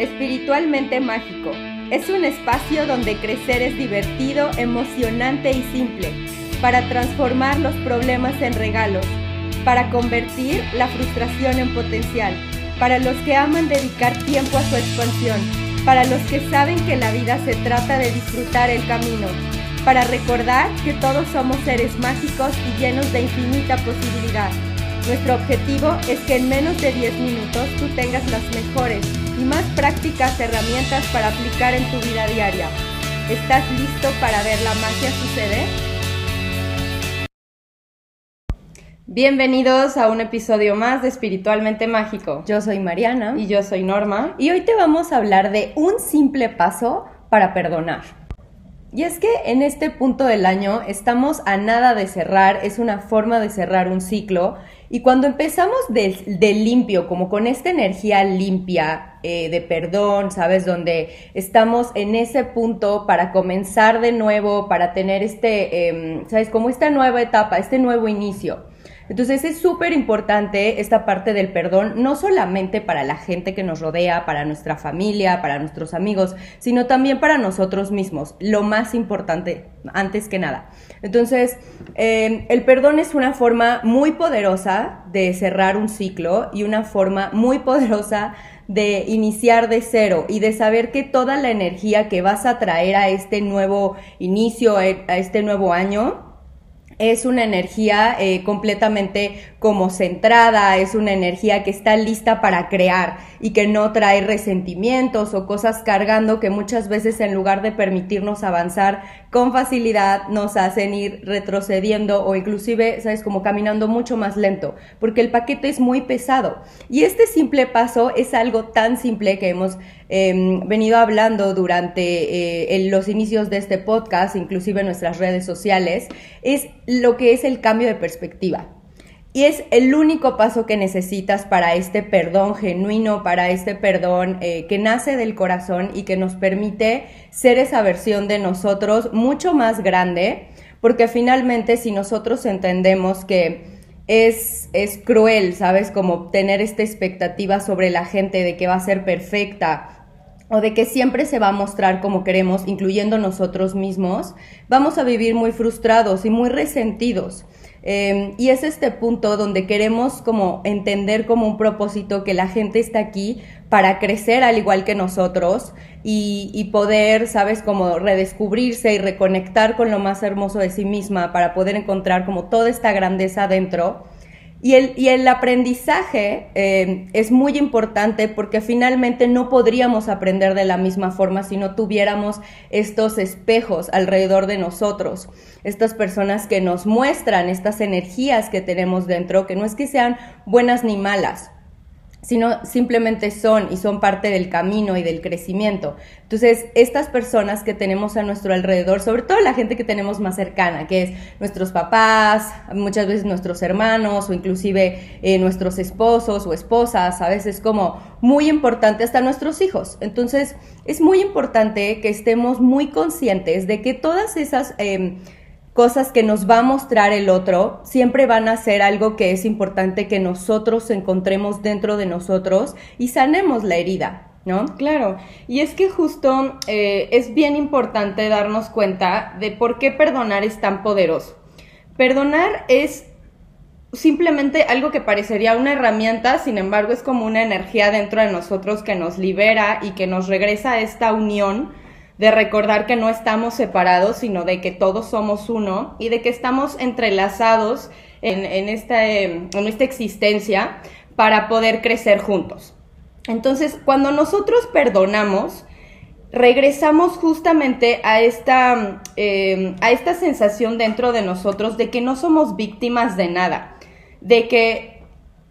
Espiritualmente Mágico. Es un espacio donde crecer es divertido, emocionante y simple, para transformar los problemas en regalos, para convertir la frustración en potencial, para los que aman dedicar tiempo a su expansión, para los que saben que la vida se trata de disfrutar el camino, para recordar que todos somos seres mágicos y llenos de infinita posibilidad. Nuestro objetivo es que en menos de 10 minutos tú tengas las mejores y más prácticas herramientas para aplicar en tu vida diaria. ¿Estás listo para ver la magia suceder? Bienvenidos a un episodio más de Espiritualmente Mágico. Yo soy Mariana. Y yo soy Norma. Y hoy te vamos a hablar de un simple paso para perdonar. Y es que en este punto del año estamos a nada de cerrar, es una forma de cerrar un ciclo. Y cuando empezamos de, limpio, como con esta energía limpia, eh, de perdón, ¿sabes? Donde estamos en ese punto para comenzar de nuevo, para tener este, em, ¿sabes? Como esta nueva etapa, este nuevo inicio. Entonces es súper importante esta parte del perdón, no solamente para la gente que nos rodea, para nuestra familia, para nuestros amigos, sino también para nosotros mismos, lo más importante antes que nada. Entonces, em, el perdón es una forma muy poderosa de cerrar un ciclo y una forma muy poderosa de iniciar de cero y de saber que toda la energía que vas a traer a este nuevo inicio, a este nuevo año, es una energía eh, completamente como centrada, es una energía que está lista para crear y que no trae resentimientos o cosas cargando que muchas veces en lugar de permitirnos avanzar con facilidad nos hacen ir retrocediendo o inclusive, sabes, como caminando mucho más lento, porque el paquete es muy pesado. Y este simple paso es algo tan simple que hemos em, venido hablando durante eh, los inicios de este podcast, inclusive en nuestras redes sociales, es lo que es el cambio de perspectiva. Y es el único paso que necesitas para este perdón genuino, para este perdón eh, que nace del corazón y que nos permite ser esa versión de nosotros mucho más grande, porque finalmente si nosotros entendemos que es, es cruel, ¿sabes? Como tener esta expectativa sobre la gente de que va a ser perfecta, o de que siempre se va a mostrar como queremos, incluyendo nosotros mismos, vamos a vivir muy frustrados y muy resentidos. Em, y es este punto donde queremos como entender como un propósito que la gente está aquí para crecer al igual que nosotros y, y, poder, sabes, como redescubrirse y reconectar con lo más hermoso de sí misma para poder encontrar como toda esta grandeza dentro y el, aprendizaje eh, es muy importante porque finalmente no podríamos aprender de la misma forma si no tuviéramos estos espejos alrededor de nosotros, estas personas que nos muestran estas energías que tenemos dentro, que no es que sean buenas ni malas, sino simplemente son y son parte del camino y del crecimiento. Entonces, estas personas que tenemos a nuestro alrededor, sobre todo la gente que tenemos más cercana, que es nuestros papás, muchas veces nuestros hermanos o inclusive eh, nuestros esposos o esposas, a veces como muy importante hasta nuestros hijos. Entonces, es muy importante que estemos muy conscientes de que todas esas... Em, cosas que nos va a mostrar el otro siempre van a ser algo que es importante que nosotros encontremos dentro de nosotros y sanemos la herida. ¿No? Claro, y es que justo eh, es bien importante darnos cuenta de por qué perdonar es tan poderoso. Perdonar es simplemente algo que parecería una herramienta, sin embargo es como una energía dentro de nosotros que nos libera y que nos regresa a esta unión de recordar que no estamos separados, sino de que todos somos uno y de que estamos entrelazados en, esta, en esta existencia para poder crecer juntos. Entonces, cuando nosotros perdonamos, regresamos justamente a esta, eh, a esta sensación dentro de nosotros de que no somos víctimas de nada, de que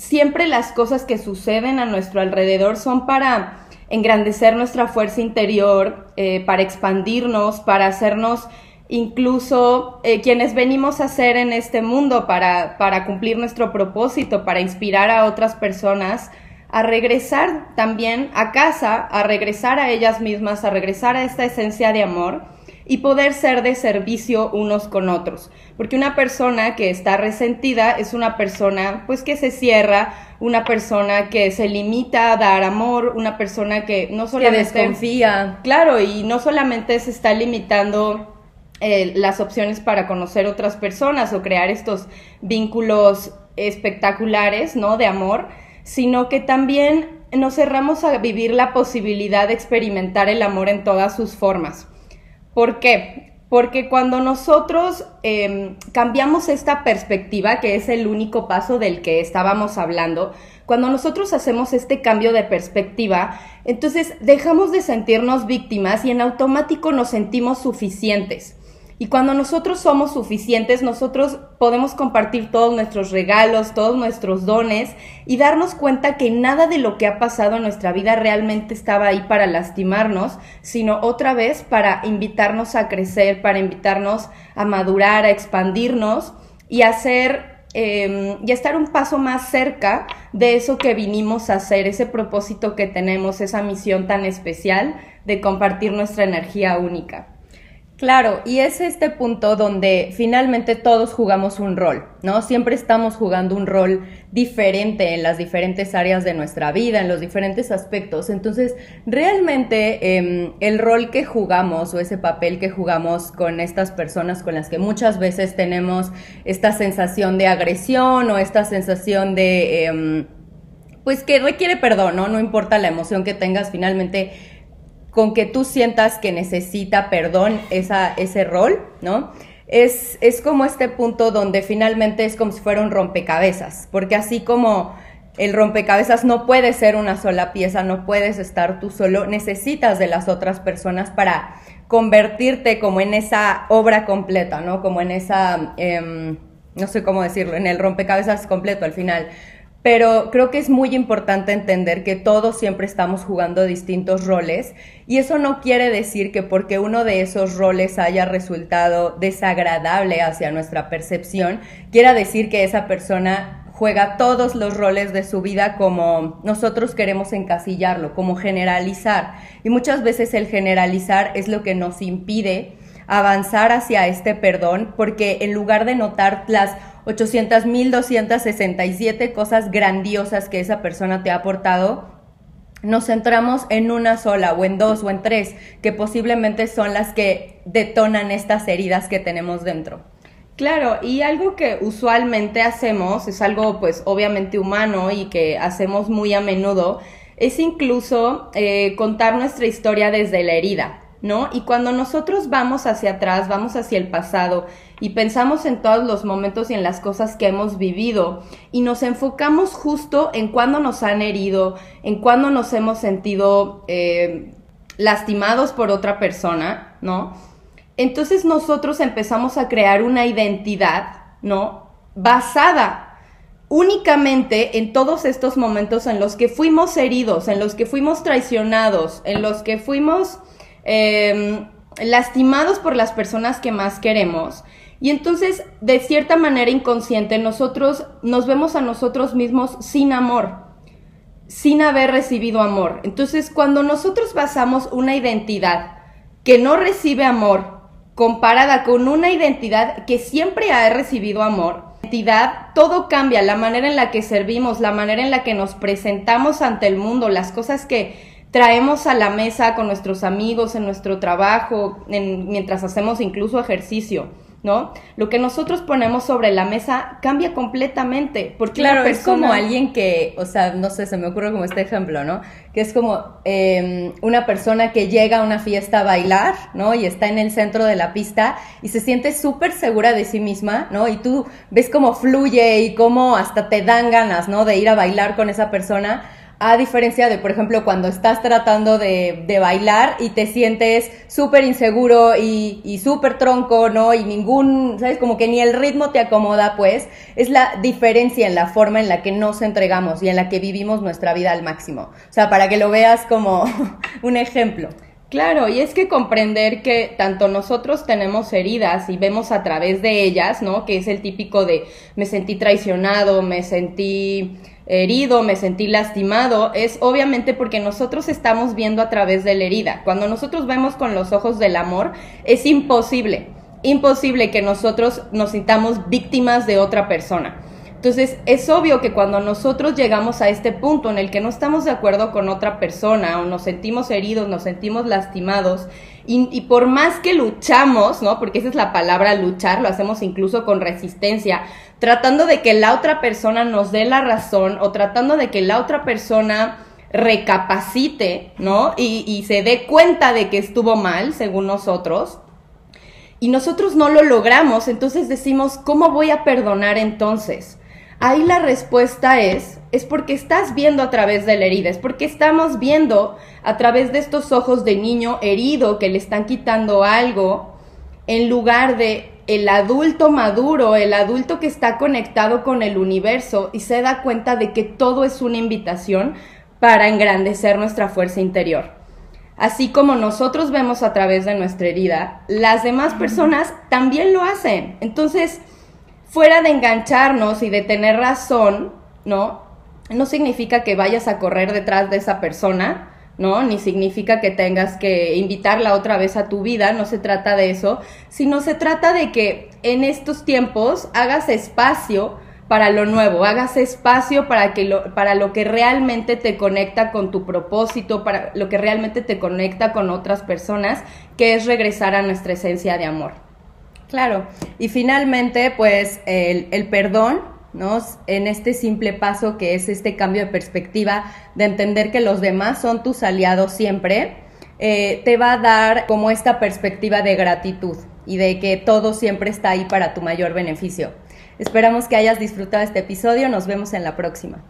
siempre las cosas que suceden a nuestro alrededor son para engrandecer nuestra fuerza interior, eh, para expandirnos, para hacernos incluso eh, quienes venimos a ser en este mundo, para, para cumplir nuestro propósito, para inspirar a otras personas a regresar también a casa, a regresar a ellas mismas, a regresar a esta esencia de amor y poder ser de servicio unos con otros. Porque una persona que está resentida es una persona pues que se cierra, una persona que se limita a dar amor, una persona que no solamente... Que desconfía. Claro, y no solamente se está limitando eh, las opciones para conocer otras personas o crear estos vínculos espectaculares, ¿no? De amor, sino que también nos cerramos a vivir la posibilidad de experimentar el amor en todas sus formas. ¿Por qué? Porque cuando nosotros em, cambiamos esta perspectiva, que es el único paso del que estábamos hablando, cuando nosotros hacemos este cambio de perspectiva, entonces dejamos de sentirnos víctimas y en automático nos sentimos suficientes. Y cuando nosotros somos suficientes, nosotros podemos compartir todos nuestros regalos, todos nuestros dones y darnos cuenta que nada de lo que ha pasado en nuestra vida realmente estaba ahí para lastimarnos, sino otra vez para invitarnos a crecer, para invitarnos a madurar, a expandirnos y a em, y estar un paso más cerca de eso que vinimos a hacer, ese propósito que tenemos, esa misión tan especial de compartir nuestra energía única. Claro, y es este punto donde finalmente todos jugamos un rol, ¿no? Siempre estamos jugando un rol diferente en las diferentes áreas de nuestra vida, en los diferentes aspectos. Entonces, realmente em, el rol que jugamos o ese papel que jugamos con estas personas con las que muchas veces tenemos esta sensación de agresión o esta sensación de... Em, pues que requiere perdón, ¿no? No importa la emoción que tengas, finalmente con que tú sientas que necesita perdón ese rol, ¿no? Es, es como este punto donde finalmente es como si fuera un rompecabezas, porque así como el rompecabezas no puede ser una sola pieza, no puedes estar tú solo, necesitas de las otras personas para convertirte como en esa obra completa, ¿no? Como en esa, em, no sé cómo decirlo, en el rompecabezas completo al final. Pero creo que es muy importante entender que todos siempre estamos jugando distintos roles y eso no quiere decir que porque uno de esos roles haya resultado desagradable hacia nuestra percepción, quiera decir que esa persona juega todos los roles de su vida como nosotros queremos encasillarlo, como generalizar. Y muchas veces el generalizar es lo que nos impide avanzar hacia este perdón porque en lugar de notar las 800.267 cosas grandiosas que esa persona te ha aportado, nos centramos en una sola o en dos o en tres, que posiblemente son las que detonan estas heridas que tenemos dentro. Claro, y algo que usualmente hacemos, es algo pues obviamente humano y que hacemos muy a menudo, es incluso eh, contar nuestra historia desde la herida. ¿No? Y cuando nosotros vamos hacia atrás, vamos hacia el pasado y pensamos en todos los momentos y en las cosas que hemos vivido y nos enfocamos justo en cuando nos han herido, en cuando nos hemos sentido eh, lastimados por otra persona, ¿no? Entonces nosotros empezamos a crear una identidad, ¿no? Basada únicamente en todos estos momentos en los que fuimos heridos, en los que fuimos traicionados, en los que fuimos Em, lastimados por las personas que más queremos. Y entonces, de cierta manera inconsciente, nosotros nos vemos a nosotros mismos sin amor, sin haber recibido amor. Entonces, cuando nosotros basamos una identidad que no recibe amor, comparada con una identidad que siempre ha recibido amor, identidad, todo cambia, la manera en la que servimos, la manera en la que nos presentamos ante el mundo, las cosas que traemos a la mesa con nuestros amigos en nuestro trabajo, mientras hacemos incluso ejercicio. ¿No? Lo que nosotros ponemos sobre la mesa cambia completamente. Porque claro, es como alguien que, o sea, no sé, se me ocurre como este ejemplo, ¿no? Que es como em, una persona que llega a una fiesta a bailar, ¿no? Y está en el centro de la pista y se siente súper segura de sí misma, ¿no? Y tú ves cómo fluye y cómo hasta te dan ganas, ¿no? De ir a bailar con esa persona a diferencia de, por ejemplo, cuando estás tratando de, de bailar y te sientes súper inseguro y, y súper tronco, ¿no? Y ningún, ¿sabes? Como que ni el ritmo te acomoda, pues, es la diferencia en la forma en la que nos entregamos y en la que vivimos nuestra vida al máximo. O sea, para que lo veas como un ejemplo. Claro, y es que comprender que tanto nosotros tenemos heridas y vemos a través de ellas, ¿no? Que es el típico de me sentí traicionado, me sentí herido, me sentí lastimado, es obviamente porque nosotros estamos viendo a través de la herida. Cuando nosotros vemos con los ojos del amor, es imposible, imposible que nosotros nos sintamos víctimas de otra persona. Entonces, es obvio que cuando nosotros llegamos a este punto en el que no estamos de acuerdo con otra persona o nos sentimos heridos, nos sentimos lastimados, y, por más que luchamos, ¿no? Porque esa es la palabra luchar, lo hacemos incluso con resistencia, tratando de que la otra persona nos dé la razón o tratando de que la otra persona recapacite, ¿no? Y, se dé cuenta de que estuvo mal, según nosotros. Y nosotros no lo logramos, entonces decimos, ¿cómo voy a perdonar entonces? Ahí la respuesta es, es porque estás viendo a través de la herida, es porque estamos viendo a través de estos ojos de niño herido que le están quitando algo, en lugar de el adulto maduro, el adulto que está conectado con el universo y se da cuenta de que todo es una invitación para engrandecer nuestra fuerza interior. Así como nosotros vemos a través de nuestra herida, las demás personas también lo hacen. Entonces, fuera de engancharnos y de tener razón, ¿no? No significa que vayas a correr detrás de esa persona, ¿no? Ni significa que tengas que invitarla otra vez a tu vida, no se trata de eso, sino se trata de que en estos tiempos hagas espacio para lo nuevo, hagas espacio para, que lo, para lo que realmente te conecta con tu propósito, para lo que realmente te conecta con otras personas, que es regresar a nuestra esencia de amor. Claro, y finalmente, pues el, perdón, ¿no? En este simple paso que es este cambio de perspectiva, de entender que los demás son tus aliados siempre, eh, te va a dar como esta perspectiva de gratitud y de que todo siempre está ahí para tu mayor beneficio. Esperamos que hayas disfrutado este episodio, nos vemos en la próxima.